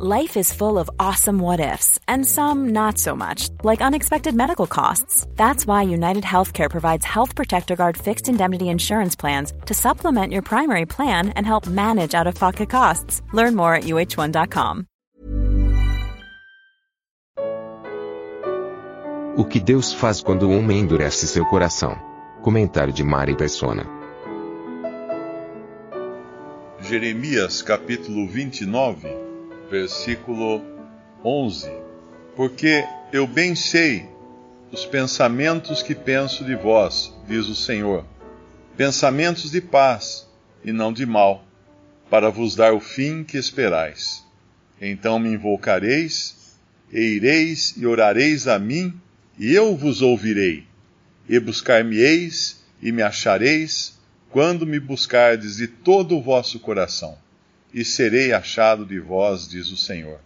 Life is full of awesome what ifs, and some not so much, like unexpected medical costs. That's why United Healthcare provides Health Protector Guard fixed indemnity insurance plans to supplement your primary plan and help manage out of pocket costs. Learn more at uh1.com. O que Deus faz quando o homem endurece seu coração? Comentário de Mari Persona. Jeremias capítulo 29, versículo 11. Porque eu bem sei os pensamentos que penso de vós, diz o Senhor, pensamentos de paz e não de mal, para vos dar o fim que esperais. Então me invocareis, e ireis e orareis a mim, e eu vos ouvirei, e buscar-me-eis e me achareis, quando me buscardes de todo o vosso coração, e serei achado de vós, diz o Senhor.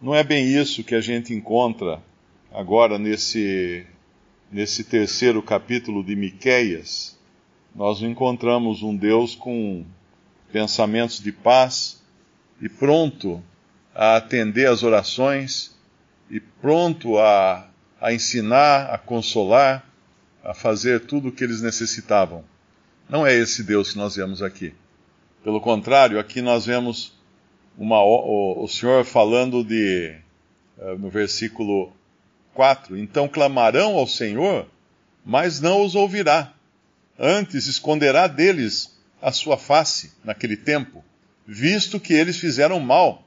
Não é bem isso que a gente encontra agora nesse, nesse terceiro capítulo de Miqueias. Nós encontramos um Deus com pensamentos de paz e pronto a atender as orações e pronto a a ensinar, a consolar, a fazer tudo o que eles necessitavam. Não é esse Deus que nós vemos aqui. Pelo contrário, aqui nós vemos uma, o, o Senhor falando de, uh, no versículo 4: Então clamarão ao Senhor, mas não os ouvirá. Antes esconderá deles a sua face naquele tempo, visto que eles fizeram mal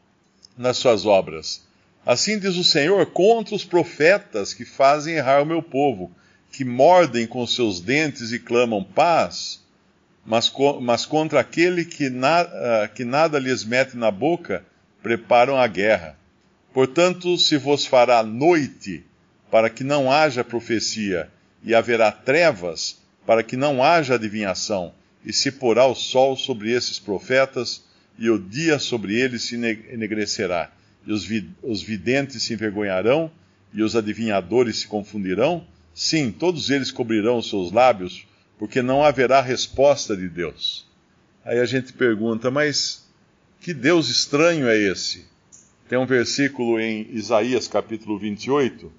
nas suas obras. Assim diz o Senhor contra os profetas que fazem errar o meu povo, que mordem com seus dentes e clamam paz, mas, mas contra aquele que, na, uh, que nada lhes mete na boca, preparam a guerra. Portanto, se vos fará noite, para que não haja profecia, e haverá trevas, para que não haja adivinhação, e se porá o sol sobre esses profetas, e o dia sobre eles se enegrecerá e os, vid os videntes se envergonharão, e os adivinhadores se confundirão? Sim, todos eles cobrirão os seus lábios, porque não haverá resposta de Deus. Aí a gente pergunta, mas que Deus estranho é esse? Tem um versículo em Isaías capítulo 28,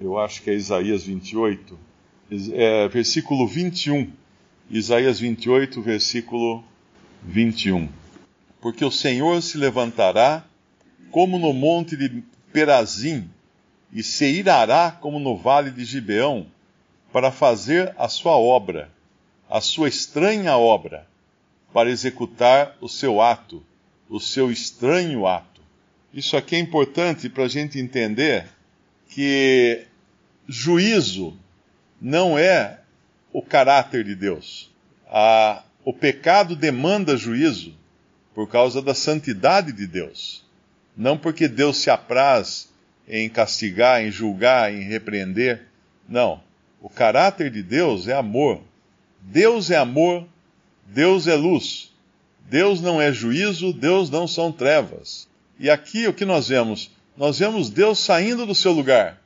eu acho que é Isaías 28, é, versículo 21. Isaías 28, versículo 21. Porque o Senhor se levantará como no monte de Perazim, e se irará como no vale de Gibeão, para fazer a sua obra, a sua estranha obra, para executar o seu ato, o seu estranho ato. Isso aqui é importante para a gente entender que juízo não é o caráter de Deus. A, o pecado demanda juízo por causa da santidade de Deus. Não porque Deus se apraz em castigar, em julgar, em repreender. Não. O caráter de Deus é amor. Deus é amor, Deus é luz. Deus não é juízo, Deus não são trevas. E aqui o que nós vemos? Nós vemos Deus saindo do seu lugar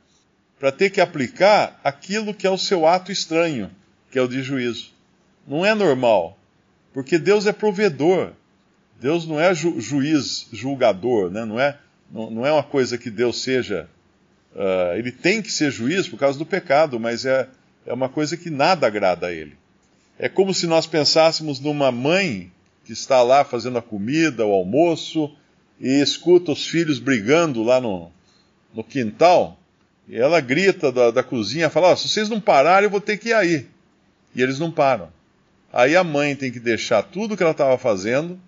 para ter que aplicar aquilo que é o seu ato estranho, que é o de juízo. Não é normal, porque Deus é provedor. Deus não é ju juiz, julgador, né? não, é, não, não, é uma coisa que Deus seja. Uh, ele tem que ser juiz por causa do pecado, mas é, é uma coisa que nada agrada a ele. É como se nós pensássemos numa mãe que está lá fazendo a comida, o almoço, e escuta os filhos brigando lá no, no quintal, e ela grita da, da cozinha, fala: oh, se vocês não pararem, eu vou ter que ir aí. E eles não param. Aí a mãe tem que deixar tudo que ela estava fazendo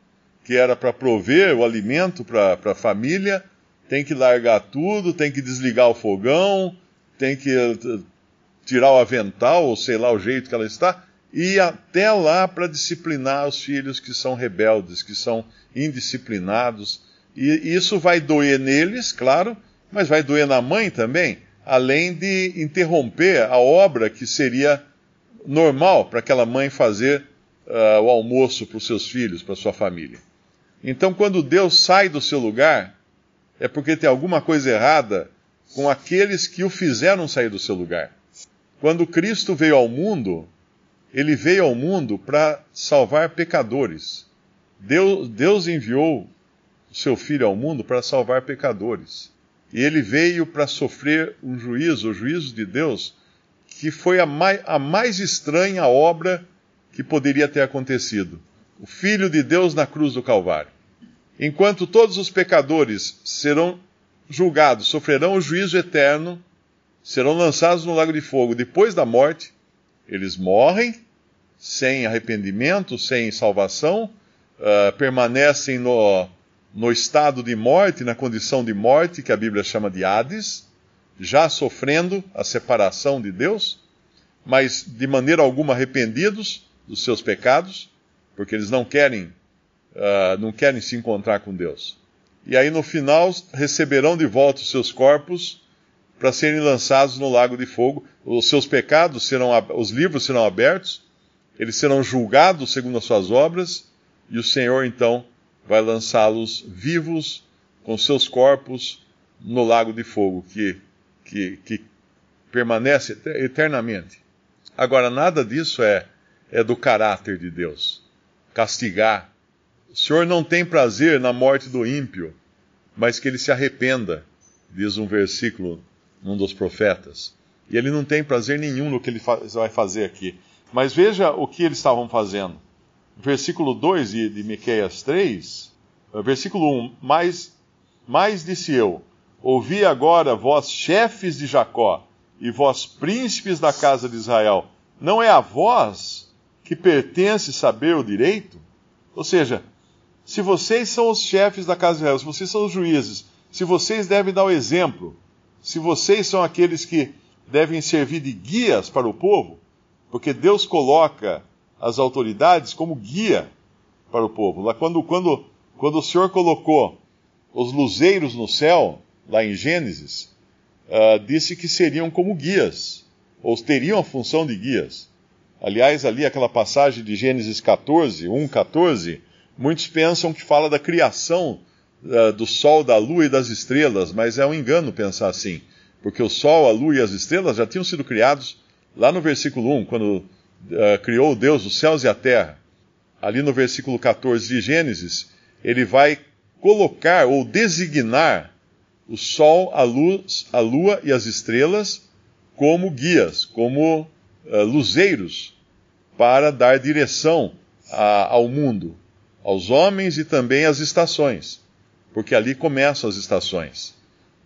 que era para prover o alimento para a família, tem que largar tudo, tem que desligar o fogão, tem que eh, tirar o avental, ou sei lá o jeito que ela está, e até lá para disciplinar os filhos que são rebeldes, que são indisciplinados. E isso vai doer neles, claro, mas vai doer na mãe também, além de interromper a obra que seria normal para aquela mãe fazer uh, o almoço para os seus filhos, para sua família. Então, quando Deus sai do seu lugar, é porque tem alguma coisa errada com aqueles que o fizeram sair do seu lugar. Quando Cristo veio ao mundo, ele veio ao mundo para salvar pecadores. Deus, Deus enviou o seu filho ao mundo para salvar pecadores. E ele veio para sofrer um juízo, o juízo de Deus, que foi a mais, a mais estranha obra que poderia ter acontecido. O Filho de Deus na cruz do Calvário. Enquanto todos os pecadores serão julgados, sofrerão o juízo eterno, serão lançados no lago de fogo depois da morte, eles morrem sem arrependimento, sem salvação, uh, permanecem no, no estado de morte, na condição de morte, que a Bíblia chama de Hades, já sofrendo a separação de Deus, mas de maneira alguma arrependidos dos seus pecados, porque eles não querem, uh, não querem se encontrar com Deus. E aí no final receberão de volta os seus corpos para serem lançados no lago de fogo. Os seus pecados serão, os livros serão abertos, eles serão julgados segundo as suas obras, e o Senhor então vai lançá-los vivos com seus corpos no lago de fogo, que, que, que permanece eternamente. Agora, nada disso é, é do caráter de Deus. Castigar. O Senhor não tem prazer na morte do ímpio, mas que ele se arrependa, diz um versículo num dos profetas. E ele não tem prazer nenhum no que ele vai fazer aqui. Mas veja o que eles estavam fazendo. Versículo 2 de, de Miqueias 3, eh, versículo 1, mais, mais disse eu, ouvi agora vós chefes de Jacó, e vós príncipes da casa de Israel, não é a vós que pertence saber o direito? Ou seja, se vocês são os chefes da casa de Israel, se vocês são os juízes, se vocês devem dar o exemplo, se vocês são aqueles que devem servir de guias para o povo, porque Deus coloca as autoridades como guia para o povo. Lá quando, quando, quando o Senhor colocou os luzeiros no céu, lá em Gênesis, uh, disse que seriam como guias, ou teriam a função de guias. Aliás, ali aquela passagem de Gênesis 14, 1, 14, muitos pensam que fala da criação uh, do Sol, da Lua e das estrelas, mas é um engano pensar assim, porque o Sol, a Lua e as estrelas já tinham sido criados lá no versículo 1, quando uh, criou Deus os céus e a terra. Ali no versículo 14 de Gênesis, ele vai colocar ou designar o Sol, a luz, a Lua e as estrelas como guias, como uh, luzeiros, para dar direção a, ao mundo, aos homens e também às estações, porque ali começam as estações.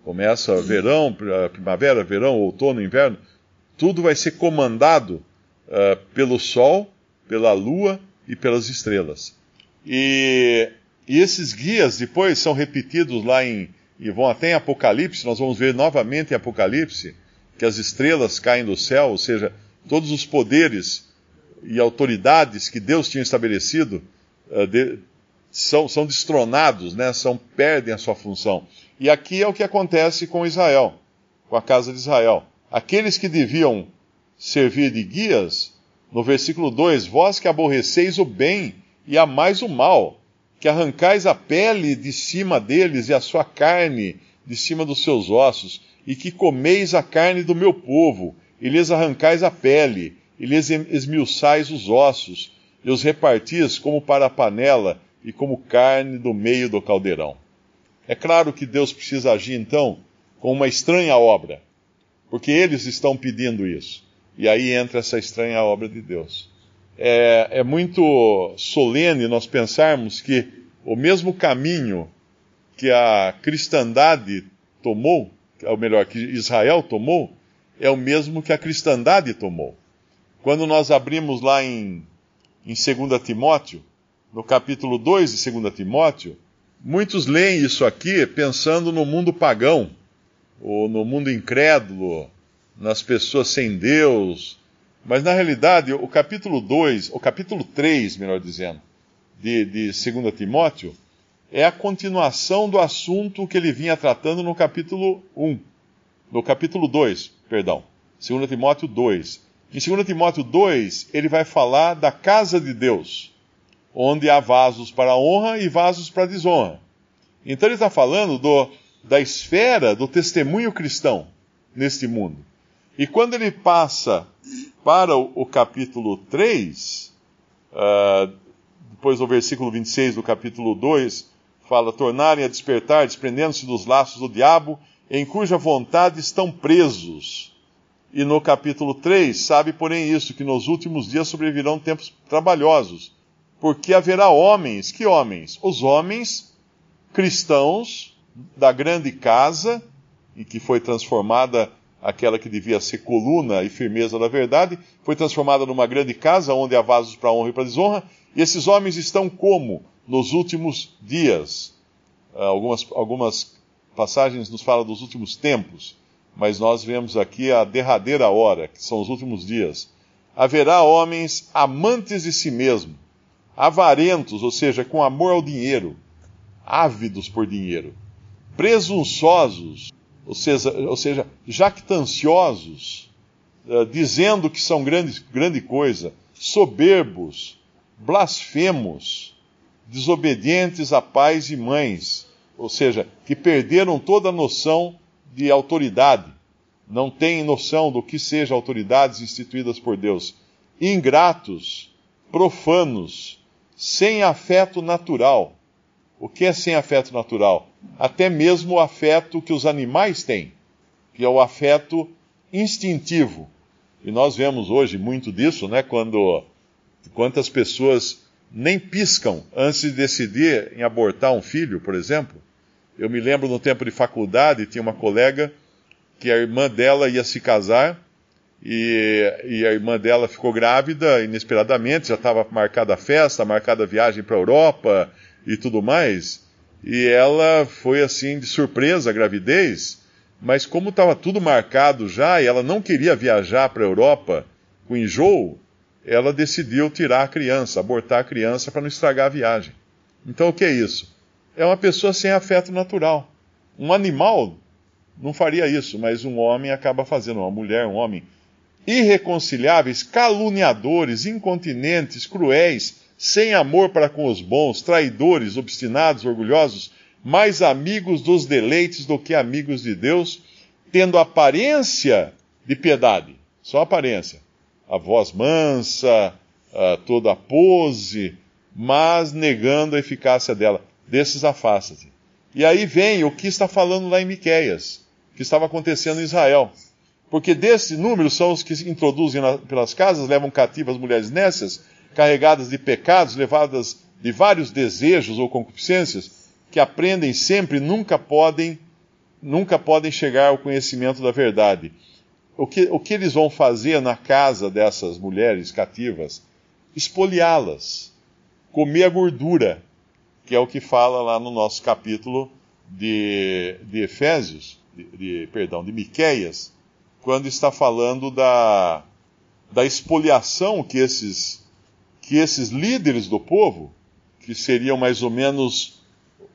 Começa verão, primavera, verão, outono, inverno, tudo vai ser comandado uh, pelo Sol, pela Lua e pelas estrelas. E, e, esses guias depois são repetidos lá em. e vão até em Apocalipse, nós vamos ver novamente em Apocalipse que as estrelas caem do céu, ou seja, todos os poderes e autoridades que Deus tinha estabelecido uh, de, são, são destronados, né? são, perdem a sua função. E aqui é o que acontece com Israel, com a casa de Israel aqueles que deviam servir de guias, no versículo 2: Vós que aborreceis o bem e amais o mal, que arrancais a pele de cima deles e a sua carne de cima dos seus ossos, e que comeis a carne do meu povo, e lhes arrancais a pele, e lhes esmiuçais os ossos, e os repartis como para a panela e como carne do meio do caldeirão. É claro que Deus precisa agir então com uma estranha obra porque eles estão pedindo isso. E aí entra essa estranha obra de Deus. É, é muito solene nós pensarmos que o mesmo caminho que a cristandade tomou, ou melhor, que Israel tomou, é o mesmo que a cristandade tomou. Quando nós abrimos lá em, em 2 Timóteo, no capítulo 2 de 2 Timóteo, muitos leem isso aqui pensando no mundo pagão ou no mundo incrédulo, nas pessoas sem Deus. Mas na realidade, o capítulo 2, o capítulo 3, melhor dizendo, de, de 2 Timóteo, é a continuação do assunto que ele vinha tratando no capítulo 1. No capítulo 2, perdão. 2 Timóteo 2. Em 2 Timóteo 2, ele vai falar da casa de Deus, onde há vasos para honra e vasos para desonra. Então ele está falando do, da esfera do testemunho cristão neste mundo. E quando ele passa para o, o capítulo 3, uh, ah, depois do versículo 26 do capítulo 2, fala tornarem a despertar, desprendendo-se dos laços do diabo, em cuja vontade estão presos. E no capítulo 3, sabe, porém, isso, que nos últimos dias sobrevirão tempos trabalhosos, porque haverá homens, que homens? Os homens cristãos da grande casa, em que foi transformada aquela que devia ser coluna e firmeza da verdade, foi transformada numa grande casa onde há vasos para honra e para desonra, e esses homens estão como? Nos últimos dias. Ah, algumas, algumas passagens nos falam dos últimos tempos, mas nós vemos aqui a derradeira hora, que são os últimos dias. Haverá homens amantes de si mesmo, avarentos, ou seja, com amor ao dinheiro, ávidos por dinheiro, presunçosos, ou seja, ou seja jactanciosos, uh, dizendo que são grande, grande coisa, soberbos, blasfemos, desobedientes a pais e mães, ou seja, que perderam toda a noção de autoridade, não têm noção do que sejam autoridades instituídas por Deus, ingratos, profanos, sem afeto natural. O que é sem afeto natural? Até mesmo o afeto que os animais têm, que é o afeto instintivo. E nós vemos hoje muito disso, né? Quando quantas pessoas nem piscam antes de decidir em abortar um filho, por exemplo. Eu me lembro no tempo de faculdade, tinha uma colega que a irmã dela ia se casar e, e a irmã dela ficou grávida inesperadamente, já estava marcada a festa, marcada a viagem para a Europa e tudo mais. E ela foi assim de surpresa a gravidez, mas como estava tudo marcado já e ela não queria viajar para a Europa com enjoo, ela decidiu tirar a criança, abortar a criança para não estragar a viagem. Então o que é isso? É uma pessoa sem afeto natural. Um animal não faria isso, mas um homem acaba fazendo, uma mulher, um homem. Irreconciliáveis, caluniadores, incontinentes, cruéis, sem amor para com os bons, traidores, obstinados, orgulhosos, mais amigos dos deleites do que amigos de Deus, tendo aparência de piedade, só aparência, a voz mansa, toda a pose, mas negando a eficácia dela. Desses afasta-te. E aí vem o que está falando lá em Miqueias, que estava acontecendo em Israel. Porque desse número são os que introduzem pelas casas, levam cativas mulheres nécias, carregadas de pecados, levadas de vários desejos ou concupiscências, que aprendem sempre, nunca podem, nunca podem chegar ao conhecimento da verdade. O que, o que eles vão fazer na casa dessas mulheres cativas? Espoliá-las, comer a gordura, que é o que fala lá no nosso capítulo de, de Efésios, de, de, perdão, de Miqueias, quando está falando da, da expoliação que esses que esses líderes do povo, que seriam mais ou menos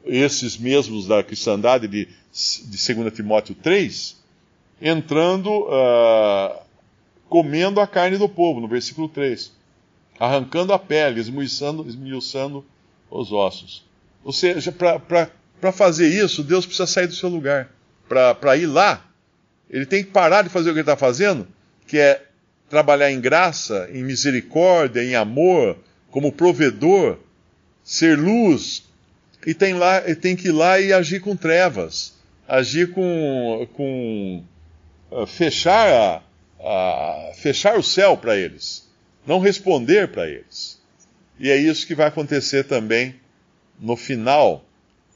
esses mesmos da cristandade de, de 2 Timóteo 3, entrando, uh, comendo a carne do povo, no versículo 3, arrancando a pele, esmiuçando, esmiuçando os ossos. Ou seja, para fazer isso, Deus precisa sair do seu lugar. Para ir lá, ele tem que parar de fazer o que ele está fazendo, que é trabalhar em graça, em misericórdia, em amor, como provedor, ser luz, e tem, lá, tem que ir lá e agir com trevas, agir com, com uh, fechar, a, a, fechar o céu para eles, não responder para eles. E é isso que vai acontecer também no final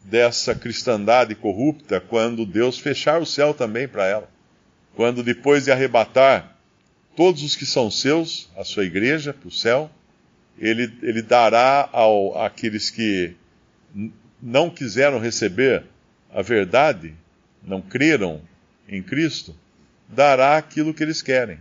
dessa cristandade corrupta, quando Deus fechar o céu também para ela. Quando depois de arrebatar todos os que são seus, a sua igreja, para o céu, ele, ele dará ao, àqueles que não quiseram receber a verdade, não creram em Cristo, dará aquilo que eles querem.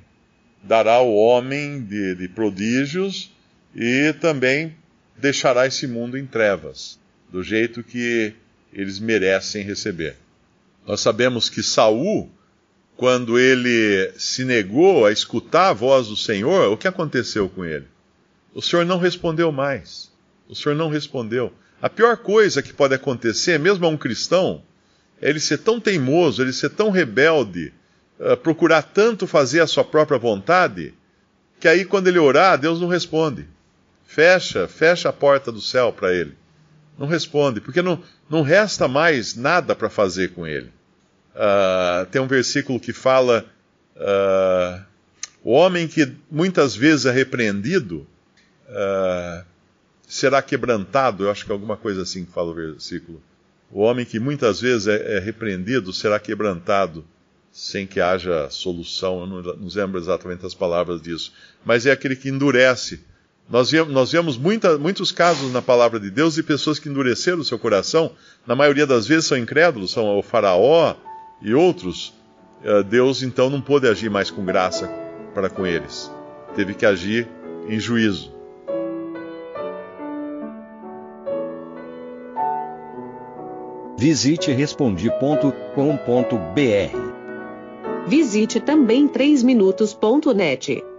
Dará o homem de, de prodígios e também deixará esse mundo em trevas, do jeito que eles merecem receber. Nós sabemos que Saul quando ele se negou a escutar a voz do Senhor, o que aconteceu com ele? O Senhor não respondeu mais. O Senhor não respondeu. A pior coisa que pode acontecer, mesmo a um cristão, é ele ser tão teimoso, ele ser tão rebelde, uh, procurar tanto fazer a sua própria vontade, que aí quando ele orar, Deus não responde. Fecha, fecha a porta do céu para ele. Não responde, porque não, não resta mais nada para fazer com ele. Uh, tem um versículo que fala: uh, o homem que muitas vezes é repreendido uh, será quebrantado. Eu acho que é alguma coisa assim que fala o versículo. O homem que muitas vezes é, é repreendido será quebrantado sem que haja solução. Eu não, não lembro exatamente as palavras disso. Mas é aquele que endurece. Nós vemos, nós vemos muita, muitos casos na palavra de Deus de pessoas que endureceram o seu coração. Na maioria das vezes são incrédulos, são o Faraó e outros. Eh, Deus então não pôde agir mais com graça para com eles. Teve que agir em juízo. Visite respondi.com.br. Visite também 3minutos.net.